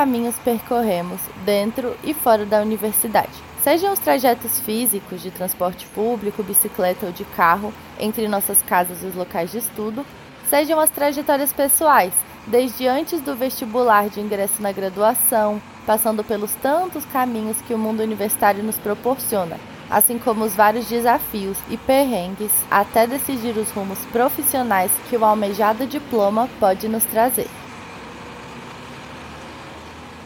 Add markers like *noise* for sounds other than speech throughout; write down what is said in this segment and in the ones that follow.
caminhos percorremos dentro e fora da universidade. Sejam os trajetos físicos de transporte público, bicicleta ou de carro entre nossas casas e os locais de estudo, sejam as trajetórias pessoais, desde antes do vestibular de ingresso na graduação, passando pelos tantos caminhos que o mundo universitário nos proporciona, assim como os vários desafios e perrengues até decidir os rumos profissionais que o almejado diploma pode nos trazer.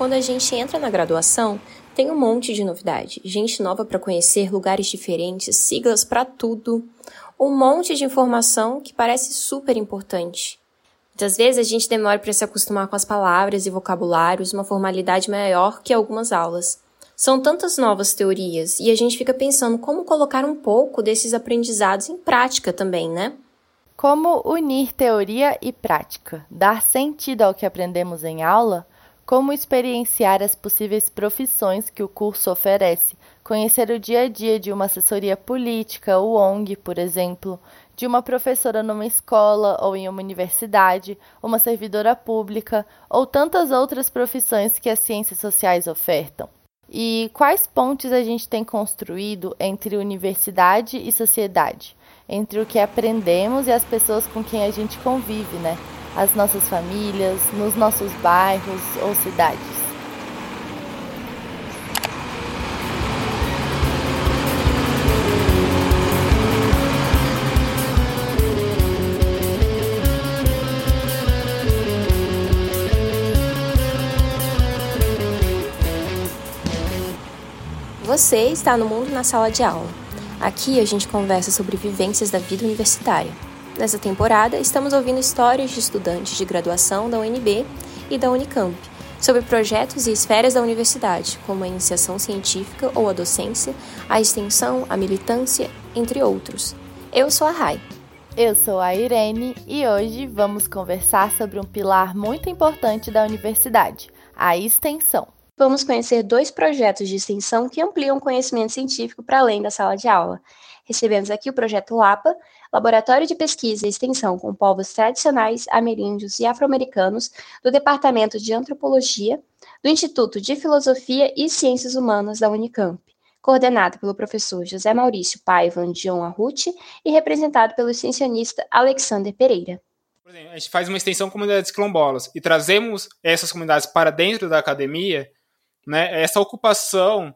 Quando a gente entra na graduação, tem um monte de novidade, gente nova para conhecer, lugares diferentes, siglas para tudo, um monte de informação que parece super importante. Muitas vezes a gente demora para se acostumar com as palavras e vocabulários, uma formalidade maior que algumas aulas. São tantas novas teorias e a gente fica pensando como colocar um pouco desses aprendizados em prática também, né? Como unir teoria e prática, dar sentido ao que aprendemos em aula, como experienciar as possíveis profissões que o curso oferece, conhecer o dia a dia de uma assessoria política ou ONG, por exemplo, de uma professora numa escola ou em uma universidade, uma servidora pública ou tantas outras profissões que as ciências sociais ofertam. E quais pontes a gente tem construído entre universidade e sociedade, entre o que aprendemos e as pessoas com quem a gente convive, né? As nossas famílias, nos nossos bairros ou cidades. Você está no Mundo na Sala de Aula. Aqui a gente conversa sobre vivências da vida universitária. Nessa temporada, estamos ouvindo histórias de estudantes de graduação da UNB e da Unicamp sobre projetos e esferas da universidade, como a iniciação científica ou a docência, a extensão, a militância, entre outros. Eu sou a Rai. Eu sou a Irene e hoje vamos conversar sobre um pilar muito importante da universidade, a extensão vamos conhecer dois projetos de extensão que ampliam o conhecimento científico para além da sala de aula. Recebemos aqui o projeto LAPA, Laboratório de Pesquisa e Extensão com Povos Tradicionais, Ameríndios e Afro-Americanos, do Departamento de Antropologia, do Instituto de Filosofia e Ciências Humanas da Unicamp, coordenado pelo professor José Maurício Paiva Dion Arruti e representado pelo extensionista Alexander Pereira. Por exemplo, a gente faz uma extensão com comunidades quilombolas e trazemos essas comunidades para dentro da academia, né, essa ocupação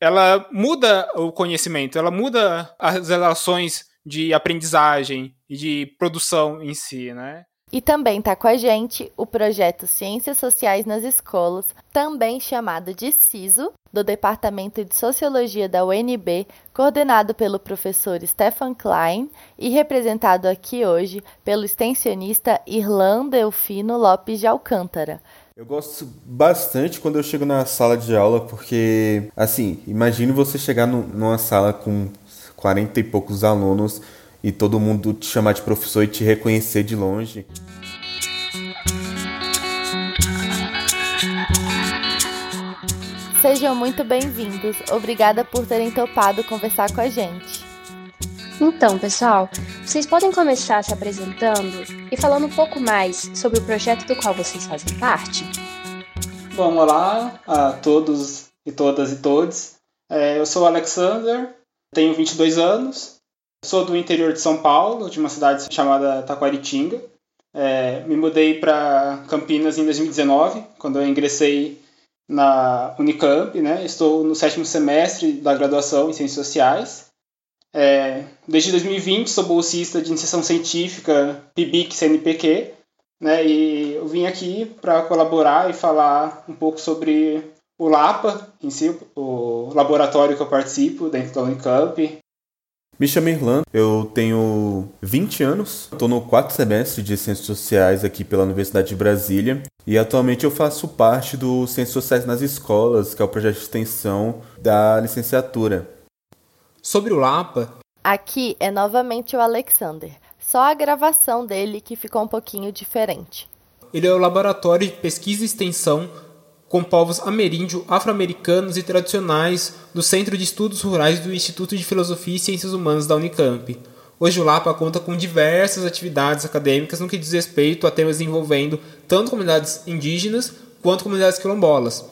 ela muda o conhecimento, ela muda as relações de aprendizagem e de produção em si, né? E também está com a gente o projeto Ciências Sociais nas Escolas, também chamado de CISO, do Departamento de Sociologia da UNB, coordenado pelo professor Stefan Klein e representado aqui hoje pelo extensionista Irlan Delfino Lopes de Alcântara. Eu gosto bastante quando eu chego na sala de aula, porque, assim, imagine você chegar no, numa sala com 40 e poucos alunos e todo mundo te chamar de professor e te reconhecer de longe. Sejam muito bem-vindos. Obrigada por terem topado conversar com a gente. Então, pessoal, vocês podem começar se apresentando e falando um pouco mais sobre o projeto do qual vocês fazem parte? Bom, olá a todos e todas e todos. É, eu sou o Alexander, tenho 22 anos, sou do interior de São Paulo, de uma cidade chamada Taquaritinga. É, me mudei para Campinas em 2019, quando eu ingressei na Unicamp, né? Estou no sétimo semestre da graduação em Ciências Sociais. É, desde 2020 sou bolsista de iniciação científica PIBIC CNPq, né? E eu vim aqui para colaborar e falar um pouco sobre o LAPA em si, o laboratório que eu participo dentro da Unicamp. Me chamo Irlan, eu tenho 20 anos, estou no quarto semestre de Ciências Sociais aqui pela Universidade de Brasília e atualmente eu faço parte do Ciências Sociais nas Escolas, que é o projeto de extensão da licenciatura. Sobre o Lapa. Aqui é novamente o Alexander. Só a gravação dele que ficou um pouquinho diferente. Ele é o laboratório de pesquisa e extensão com povos ameríndio, afro-americanos e tradicionais do Centro de Estudos Rurais do Instituto de Filosofia e Ciências Humanas da Unicamp. Hoje o LAPA conta com diversas atividades acadêmicas no que diz respeito a temas envolvendo tanto comunidades indígenas quanto comunidades quilombolas.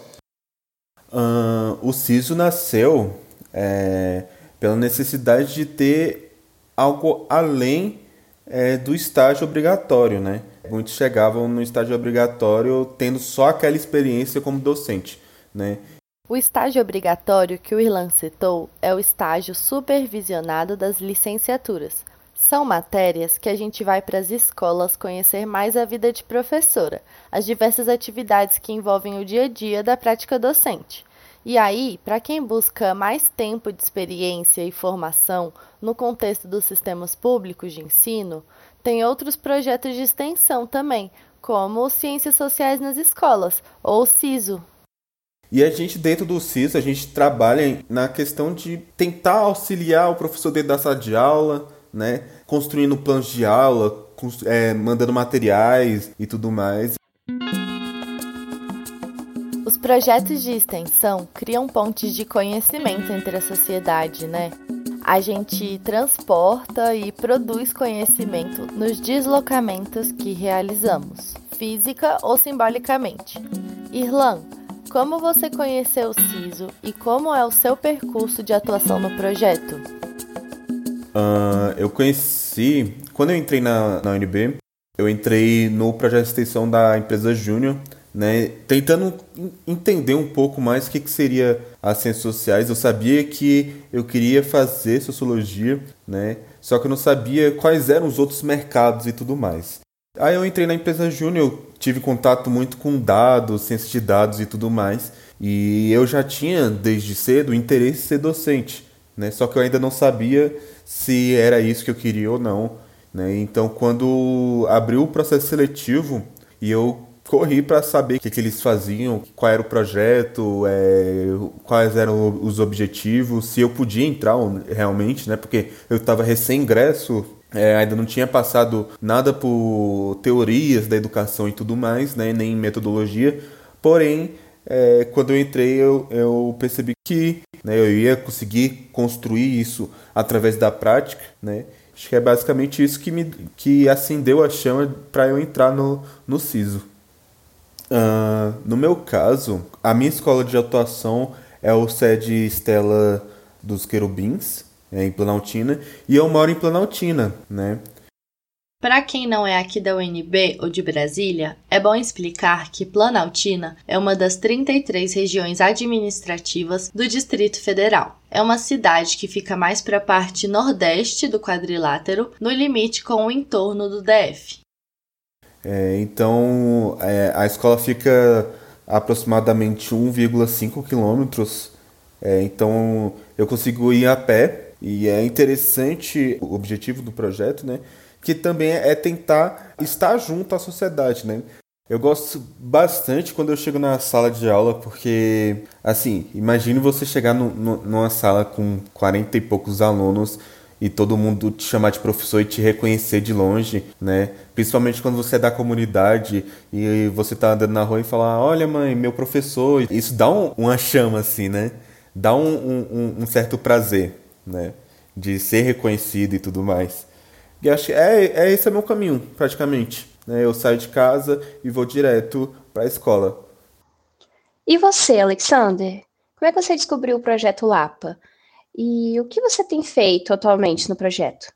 Uh, o CISO nasceu é, pela necessidade de ter algo além é, do estágio obrigatório, né? Muitos chegavam no estágio obrigatório tendo só aquela experiência como docente, né? O estágio obrigatório que o Irlan citou é o estágio supervisionado das licenciaturas. São matérias que a gente vai para as escolas conhecer mais a vida de professora, as diversas atividades que envolvem o dia a dia da prática docente. E aí, para quem busca mais tempo de experiência e formação no contexto dos sistemas públicos de ensino, tem outros projetos de extensão também, como Ciências Sociais nas Escolas, ou CISO. E a gente, dentro do CISO, a gente trabalha na questão de tentar auxiliar o professor dentro da sala de aula, né? construindo planos de aula, é, mandando materiais e tudo mais. Os projetos de extensão criam pontes de conhecimento entre a sociedade, né? A gente transporta e produz conhecimento nos deslocamentos que realizamos, física ou simbolicamente. Irlan, como você conheceu o CISO e como é o seu percurso de atuação no projeto? Uh, eu conheci, quando eu entrei na, na UNB, eu entrei no projeto de extensão da empresa Júnior, né, tentando entender um pouco mais o que, que seria as ciências sociais. Eu sabia que eu queria fazer sociologia, né, só que eu não sabia quais eram os outros mercados e tudo mais. Aí eu entrei na empresa Júnior, tive contato muito com dados, ciências de dados e tudo mais, e eu já tinha desde cedo interesse em ser docente, né, só que eu ainda não sabia se era isso que eu queria ou não. Né? Então, quando abriu o processo seletivo e eu corri para saber o que, que, eles faziam, qual era o projeto, é, quais eram os objetivos, se eu podia entrar realmente, né? Porque eu estava recém-ingresso, é, ainda não tinha passado nada por teorias da educação e tudo mais, né? Nem metodologia. Porém, é, quando eu entrei, eu, eu percebi que né, eu ia conseguir construir isso através da prática, né? Acho que é basicamente isso que me que acendeu a chama para eu entrar no, no CISO. Uh, no meu caso, a minha escola de atuação é o sede Estela dos Querubins, é, em Planaltina, e eu moro em Planaltina, né? Para quem não é aqui da UNB ou de Brasília, é bom explicar que Planaltina é uma das 33 regiões administrativas do Distrito Federal. É uma cidade que fica mais para a parte nordeste do quadrilátero, no limite com o entorno do DF. É, então, é, a escola fica aproximadamente 1,5 quilômetros. É, então, eu consigo ir a pé. E é interessante o objetivo do projeto, né? Que também é tentar estar junto à sociedade, né? Eu gosto bastante quando eu chego na sala de aula, porque, assim, imagine você chegar no, no, numa sala com 40 e poucos alunos e todo mundo te chamar de professor e te reconhecer de longe, né? Principalmente quando você é da comunidade e você tá andando na rua e falar, olha mãe, meu professor. Isso dá um, uma chama assim, né? Dá um, um, um, certo prazer, né? De ser reconhecido e tudo mais. E acho que é, é esse é meu caminho, praticamente. Né? Eu saio de casa e vou direto para a escola. E você, Alexander? Como é que você descobriu o projeto Lapa? E o que você tem feito atualmente no projeto?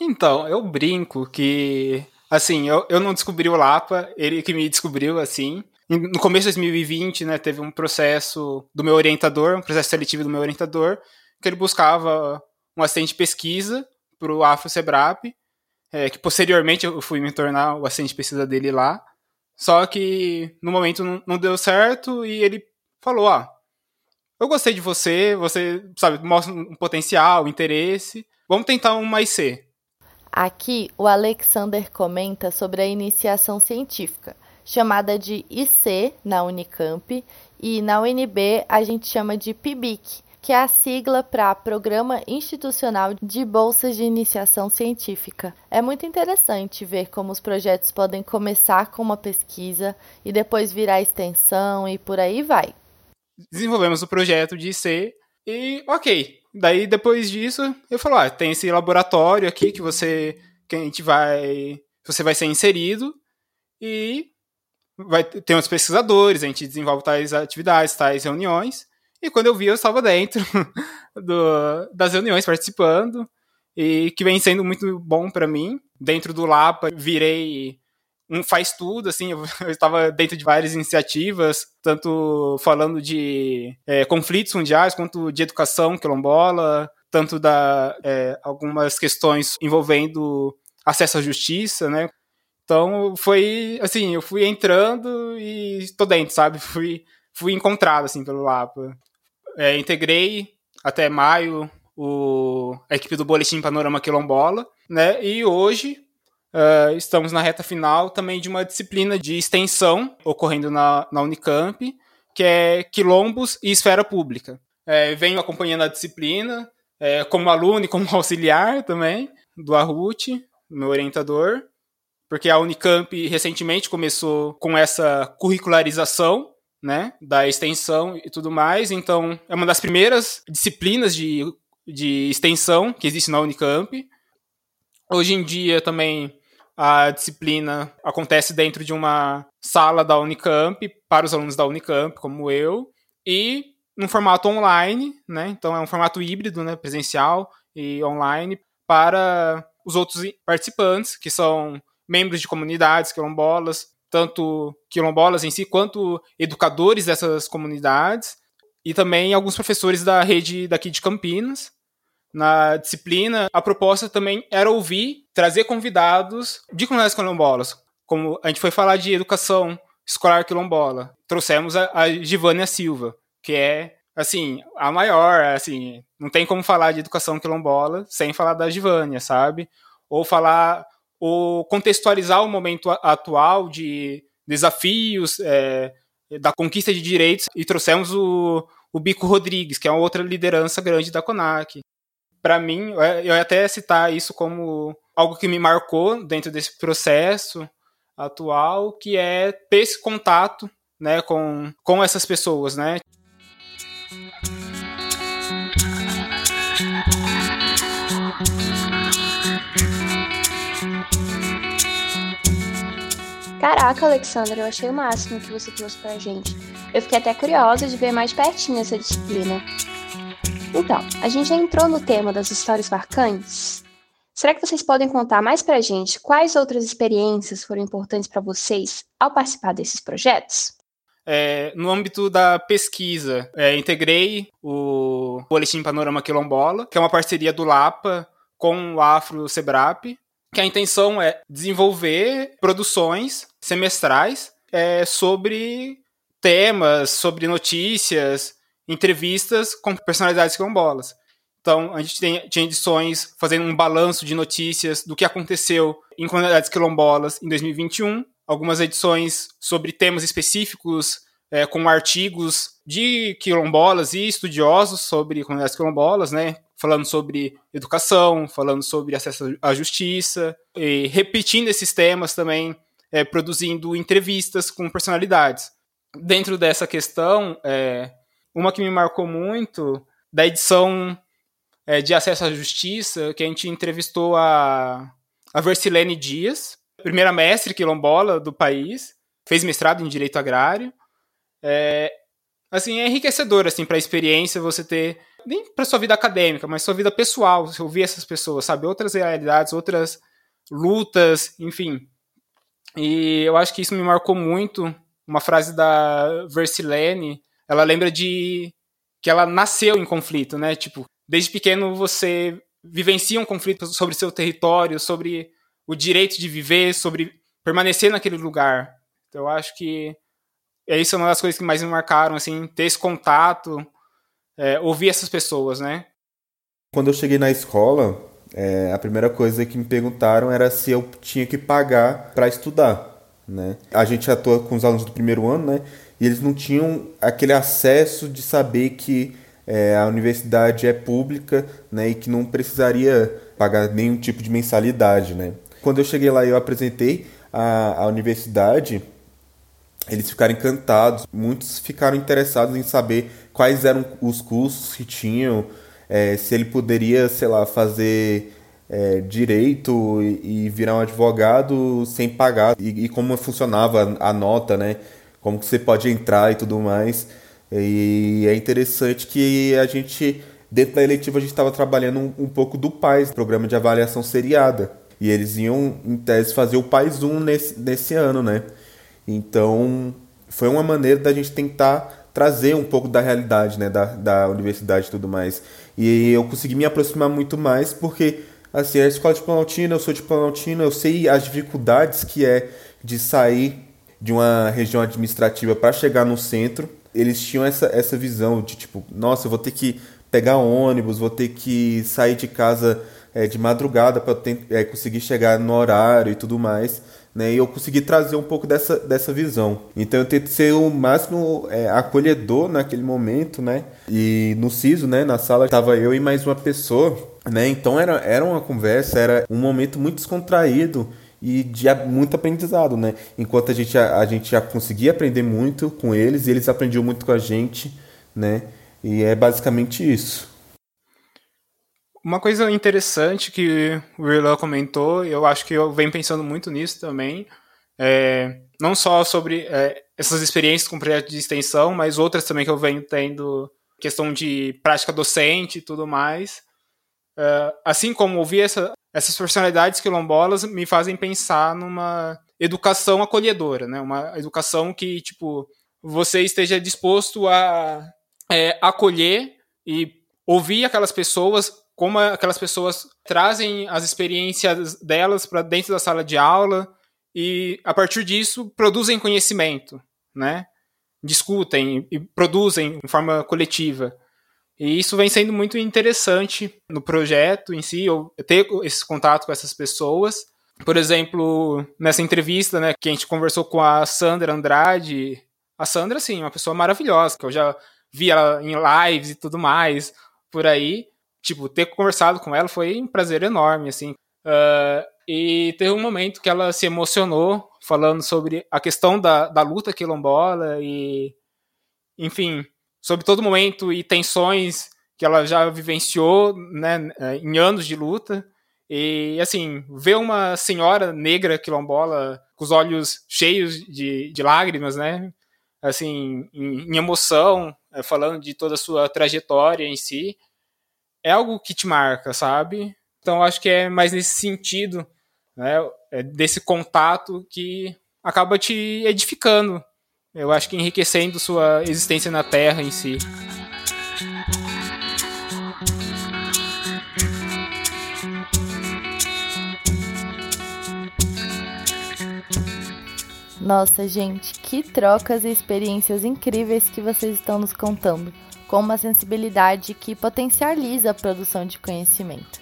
Então, eu brinco que, assim, eu, eu não descobri o Lapa, ele que me descobriu, assim. No começo de 2020, né, teve um processo do meu orientador, um processo seletivo do meu orientador, que ele buscava um assistente de pesquisa para o Afro-Sebrap, é, que posteriormente eu fui me tornar o assistente de pesquisa dele lá. Só que no momento não, não deu certo e ele falou: ah, eu gostei de você, você, sabe, mostra um potencial, um interesse. Vamos tentar um mais C. Aqui, o Alexander comenta sobre a iniciação científica, chamada de IC na Unicamp, e na UNB a gente chama de PIBIC, que é a sigla para Programa Institucional de Bolsas de Iniciação Científica. É muito interessante ver como os projetos podem começar com uma pesquisa e depois virar extensão e por aí vai desenvolvemos o projeto de IC e ok. Daí depois disso, eu falo, ah, tem esse laboratório aqui que você que a gente vai você vai ser inserido e vai ter uns pesquisadores, a gente desenvolve tais atividades, tais reuniões. E quando eu vi, eu estava dentro *laughs* do, das reuniões, participando, e que vem sendo muito bom para mim. Dentro do Lapa, virei um faz tudo, assim, eu, *laughs* eu, estava dentro de várias iniciativas, tanto falando de é, conflitos mundiais, quanto de educação quilombola, tanto da é, algumas questões envolvendo acesso à justiça, né? Então foi assim, eu fui entrando e estou dentro, sabe? *laughs* Fui, fui encontrado assim pelo Lapa. É, integrei até maio o, a equipe do Boletim Panorama Quilombola, né? E hoje uh, estamos na reta final também de uma disciplina de extensão ocorrendo na, na Unicamp, que é Quilombos e Esfera Pública. É, venho acompanhando a disciplina é, como aluno e como *laughs* auxiliar também do Arrut, meu orientador porque a Unicamp recentemente começou com essa curricularização né, da extensão e tudo mais, então é uma das primeiras disciplinas de, de extensão que existe na Unicamp. Hoje em dia também a disciplina acontece dentro de uma sala da Unicamp para os alunos da Unicamp, como eu, e num formato online, né? Então é um formato híbrido, né, presencial e online para os outros participantes, que são membros de comunidades quilombolas, tanto quilombolas em si, quanto educadores dessas comunidades, e também alguns professores da rede daqui de Campinas. Na disciplina, a proposta também era ouvir, trazer convidados de comunidades quilombolas. Como a gente foi falar de educação escolar quilombola, trouxemos a, a Givânia Silva, que é assim, a maior, assim, não tem como falar de educação quilombola sem falar da Givânia, sabe? Ou falar ou contextualizar o momento atual de desafios é, da conquista de direitos e trouxemos o, o Bico Rodrigues, que é outra liderança grande da CONAC. Para mim, eu ia até citar isso como algo que me marcou dentro desse processo atual, que é ter esse contato né, com, com essas pessoas, né? Caraca, Alexandra, eu achei o máximo que você trouxe pra gente. Eu fiquei até curiosa de ver mais pertinho essa disciplina. Então, a gente já entrou no tema das histórias marcantes. Será que vocês podem contar mais pra gente quais outras experiências foram importantes para vocês ao participar desses projetos? É, no âmbito da pesquisa, é, integrei o Boletim Panorama Quilombola, que é uma parceria do LAPA com o Afro Sebrap, que a intenção é desenvolver produções semestrais é, sobre temas, sobre notícias, entrevistas com personalidades quilombolas. Então, a gente tem, tinha edições fazendo um balanço de notícias do que aconteceu em comunidades quilombolas em 2021, algumas edições sobre temas específicos, é, com artigos de quilombolas e estudiosos sobre comunidades quilombolas, né? falando sobre educação, falando sobre acesso à justiça, e repetindo esses temas também, é, produzindo entrevistas com personalidades. Dentro dessa questão, é, uma que me marcou muito, da edição é, de acesso à justiça, que a gente entrevistou a, a Versilene Dias, primeira mestre quilombola do país, fez mestrado em Direito Agrário. É, assim, é enriquecedor assim, para a experiência você ter nem para sua vida acadêmica, mas sua vida pessoal, você ouvir essas pessoas, sabe? Outras realidades, outras lutas, enfim. E eu acho que isso me marcou muito. Uma frase da Versilene, ela lembra de que ela nasceu em conflito, né? Tipo, desde pequeno você vivencia um conflito sobre seu território, sobre o direito de viver, sobre permanecer naquele lugar. Então, eu acho que é isso uma das coisas que mais me marcaram, assim, ter esse contato é, ouvir essas pessoas, né? Quando eu cheguei na escola, é, a primeira coisa que me perguntaram era se eu tinha que pagar para estudar, né? A gente atua com os alunos do primeiro ano, né? E eles não tinham aquele acesso de saber que é, a universidade é pública, né? E que não precisaria pagar nenhum tipo de mensalidade, né? Quando eu cheguei lá e eu apresentei a, a universidade, eles ficaram encantados. Muitos ficaram interessados em saber quais eram os cursos que tinham, é, se ele poderia, sei lá, fazer é, direito e, e, virar um advogado sem pagar e, e, como funcionava a nota, né? Como que você pode entrar e tudo mais. E é interessante que a gente, dentro da eletiva, a gente estava trabalhando um, um, pouco do PAIS, programa de avaliação seriada. E eles iam, em tese, fazer o PAIS 1 nesse, nesse ano, né? Então, foi uma maneira da gente tentar trazer um pouco da realidade, né? Da, da universidade e tudo mais. E eu consegui me aproximar muito mais porque assim, a escola de Planaltina, eu sou de Planaltina, eu sei as dificuldades que é de sair de uma região administrativa para chegar no centro. Eles tinham essa, essa visão de tipo, nossa, eu vou ter que pegar ônibus, vou ter que sair de casa é, de madrugada para é, conseguir chegar no horário e tudo mais. Né, e eu consegui trazer um pouco dessa, dessa visão. Então eu tento ser o máximo é, acolhedor naquele momento, né? E no CISO, né, na sala, estava eu e mais uma pessoa, né? Então era, era uma conversa, era um momento muito descontraído e de muito aprendizado, né? Enquanto a gente, a, a gente já conseguia aprender muito com eles, e eles aprendiam muito com a gente, né? E é basicamente isso. Uma coisa interessante que o Irlan comentou, eu acho que eu venho pensando muito nisso também, é, não só sobre é, essas experiências com projetos de extensão, mas outras também que eu venho tendo, questão de prática docente e tudo mais. É, assim como ouvir essa, essas personalidades quilombolas me fazem pensar numa educação acolhedora, né? Uma educação que, tipo, você esteja disposto a é, acolher e ouvir aquelas pessoas como aquelas pessoas trazem as experiências delas para dentro da sala de aula e a partir disso produzem conhecimento, né? Discutem e produzem de forma coletiva. E isso vem sendo muito interessante no projeto em si, eu ter esse contato com essas pessoas. Por exemplo, nessa entrevista, né, que a gente conversou com a Sandra Andrade, a Sandra, assim, uma pessoa maravilhosa, que eu já vi ela em lives e tudo mais por aí tipo, ter conversado com ela foi um prazer enorme, assim. Uh, e teve um momento que ela se emocionou falando sobre a questão da, da luta quilombola e, enfim, sobre todo momento e tensões que ela já vivenciou, né, em anos de luta. E, assim, ver uma senhora negra quilombola com os olhos cheios de, de lágrimas, né, assim, em, em emoção, eh, falando de toda a sua trajetória em si, é algo que te marca, sabe? Então acho que é mais nesse sentido, né, é desse contato que acaba te edificando. Eu acho que enriquecendo sua existência na Terra em si. Nossa, gente, que trocas e experiências incríveis que vocês estão nos contando com uma sensibilidade que potencializa a produção de conhecimento.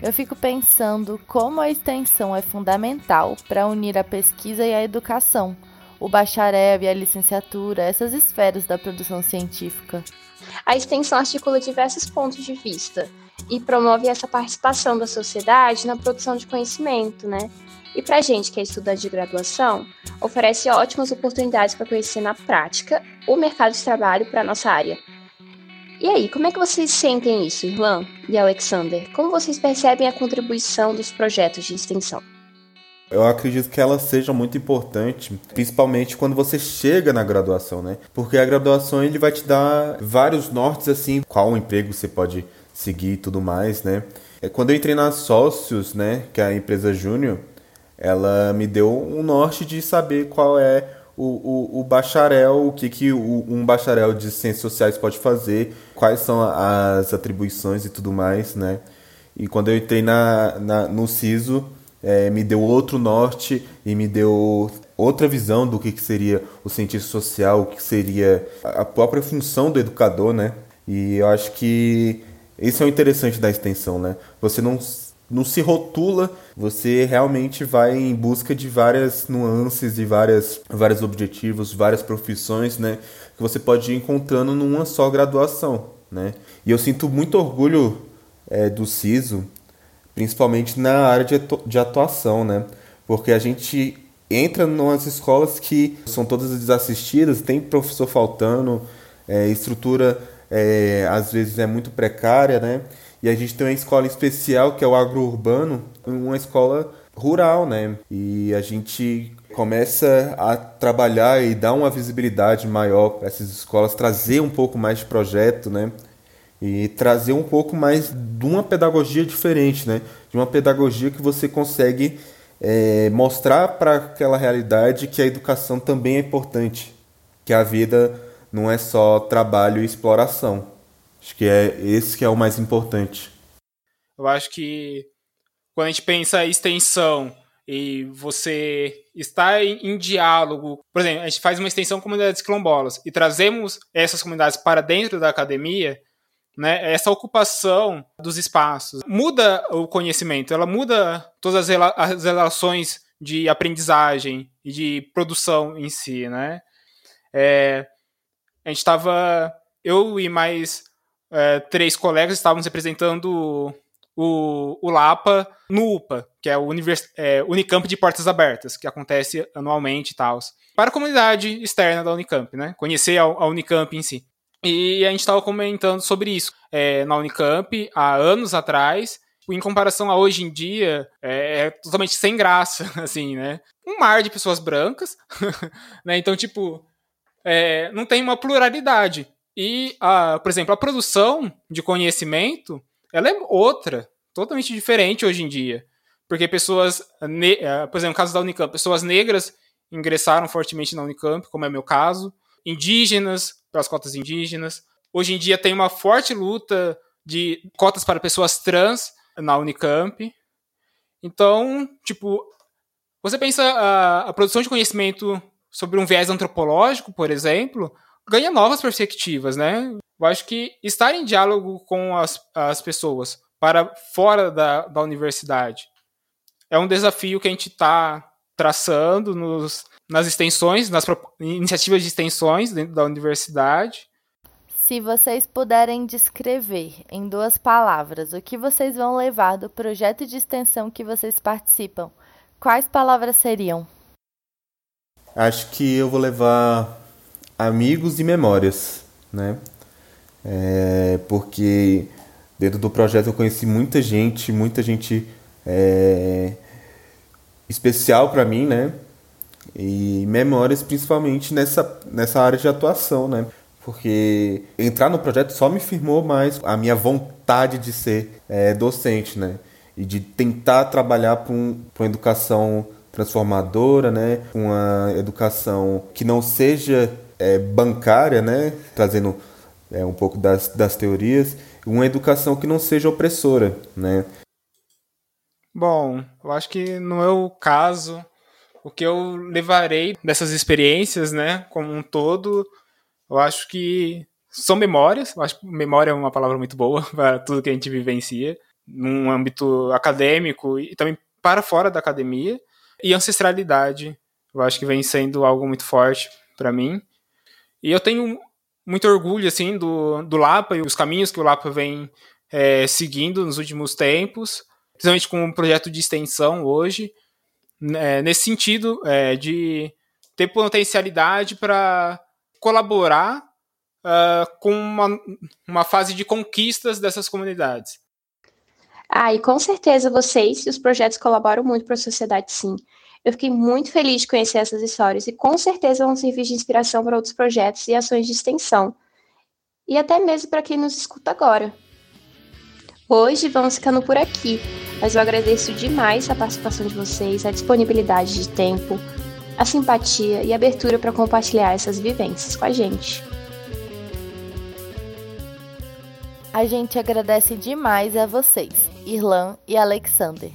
Eu fico pensando como a extensão é fundamental para unir a pesquisa e a educação, o bacharel e a licenciatura, essas esferas da produção científica. A extensão articula diversos pontos de vista e promove essa participação da sociedade na produção de conhecimento, né? E para a gente que é estudante de graduação, oferece ótimas oportunidades para conhecer na prática o mercado de trabalho para a nossa área, e aí, como é que vocês sentem isso, Irlan e Alexander? Como vocês percebem a contribuição dos projetos de extensão? Eu acredito que ela seja muito importante, principalmente quando você chega na graduação, né? Porque a graduação ele vai te dar vários nortes assim, qual emprego você pode seguir e tudo mais, né? É, quando eu entrei na Sócios, né, que é a empresa júnior, ela me deu um norte de saber qual é o, o, o bacharel, o que, que um bacharel de ciências sociais pode fazer, quais são as atribuições e tudo mais, né? E quando eu entrei na, na no CISO, é, me deu outro norte e me deu outra visão do que, que seria o cientista social, o que seria a própria função do educador, né? E eu acho que esse é o interessante da extensão, né? Você não não se rotula, você realmente vai em busca de várias nuances e várias, vários objetivos, várias profissões, né? Que você pode ir encontrando numa só graduação, né? E eu sinto muito orgulho é, do CISO, principalmente na área de, atuação, né? Porque a gente entra nas escolas que são todas desassistidas, tem professor faltando, é, estrutura é, às vezes é muito precária, né? E a gente tem uma escola especial que é o agrourbano, uma escola rural, né? E a gente começa a trabalhar e dar uma visibilidade maior para essas escolas, trazer um pouco mais de projeto, né? E trazer um pouco mais de uma pedagogia diferente, né? De uma pedagogia que você consegue é, mostrar para aquela realidade que a educação também é importante, que a vida não é só trabalho e exploração. Acho que é esse que é o mais importante. Eu acho que quando a gente pensa em extensão e você está em, diálogo, por exemplo, a gente faz uma extensão com comunidades quilombolas e trazemos essas comunidades para dentro da academia, né, essa ocupação dos espaços muda o conhecimento, ela muda todas as, rela as relações de aprendizagem e de produção em si, né? É, a gente estava, eu e mais é, três colegas estávamos representando o, o Lapa no UPA, que é o Univers, é, Unicamp de Portas Abertas, que acontece anualmente e tal. Para a comunidade externa da Unicamp, né? Conhecer a, a Unicamp em si. E a gente estava comentando sobre isso é, na Unicamp há anos atrás, em comparação a hoje em dia, é, é totalmente sem graça, *laughs* assim, né? Um mar de pessoas brancas, *laughs* né? Então, tipo, é, não tem uma pluralidade. E, a, por exemplo, a produção de conhecimento ela é outra, totalmente diferente hoje em dia. Porque pessoas, eh, por exemplo, no caso da Unicamp, pessoas negras ingressaram fortemente na Unicamp, como é meu caso, indígenas, pelas cotas indígenas. Hoje em dia tem uma forte luta de cotas para pessoas trans na Unicamp. Então, tipo, você pensa a, a produção de conhecimento sobre um viés antropológico, por exemplo, ganha novas perspectivas, né? Eu acho que estar em diálogo com as, as pessoas para fora da, da universidade é um desafio que a gente está traçando nos, nas extensões, nas iniciativas de extensões dentro da universidade. Se vocês puderem descrever em duas palavras o que vocês vão levar do projeto de extensão que vocês participam, quais palavras seriam? Acho que eu vou levar amigos e memórias, né? É, porque dentro do projeto eu conheci muita gente, muita gente é, especial para mim, né? E memórias principalmente nessa, nessa área de atuação, né? Porque entrar no projeto só me firmou mais a minha vontade de ser é, docente, né? E de tentar trabalhar para um, uma educação transformadora, né? Uma educação que não seja é, bancária, né? Trazendo é, um pouco das, das teorias, uma educação que não seja opressora, né? Bom, eu acho que no meu caso, o que eu levarei dessas experiências, né, como um todo, eu acho que são memórias. Eu acho que memória é uma palavra muito boa *laughs* para tudo que a gente vivencia, num âmbito acadêmico e também para fora da academia. E ancestralidade, eu acho que vem sendo algo muito forte para mim. E eu tenho muito orgulho assim do, do Lapa e os caminhos que o Lapa vem é, seguindo nos últimos tempos, principalmente com um projeto de extensão hoje, é, nesse sentido é, de ter potencialidade para colaborar uh, com uma, uma fase de conquistas dessas comunidades. Ah, e com certeza vocês e os projetos colaboram muito para a sociedade, sim. Eu fiquei muito feliz de conhecer essas histórias e com certeza vão servir de inspiração para outros projetos e ações de extensão. E até mesmo para quem nos escuta agora. Hoje vamos ficando por aqui, mas eu agradeço demais a participação de vocês, a disponibilidade de tempo, a simpatia e a abertura para compartilhar essas vivências com a gente. A gente agradece demais a vocês, Irlan e Alexander.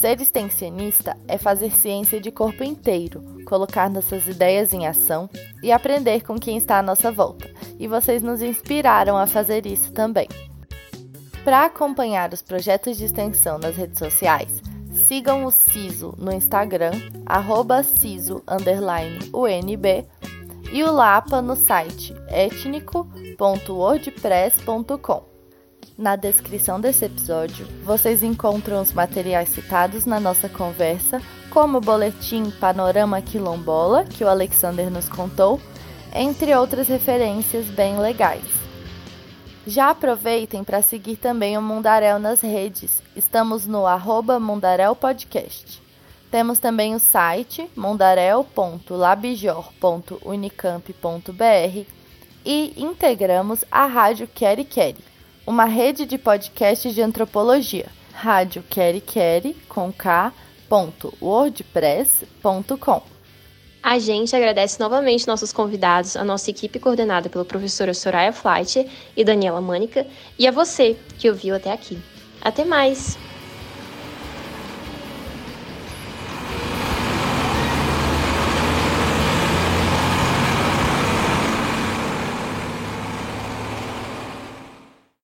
Ser extensionista é fazer ciência de corpo inteiro, colocar nossas ideias em ação e aprender com quem está à nossa volta. E vocês nos inspiraram a fazer isso também. Para acompanhar os projetos de extensão nas redes sociais, sigam o CISO no Instagram, CISO_UNB, e o Lapa no site etnico.wordpress.com. Na descrição desse episódio, vocês encontram os materiais citados na nossa conversa, como o boletim Panorama Quilombola, que o Alexander nos contou, entre outras referências bem legais. Já aproveitem para seguir também o Mundarel nas redes. Estamos no arroba Mundarel Podcast. Temos também o site mundarel.labjor.unicamp.br e integramos a Rádio Quere Quere, uma rede de podcasts de antropologia. Rádio Quere Quere com k.wordpress.com. A gente agradece novamente nossos convidados, a nossa equipe coordenada pela professora Soraya Flight e Daniela Mânica, e a você que ouviu até aqui. Até mais!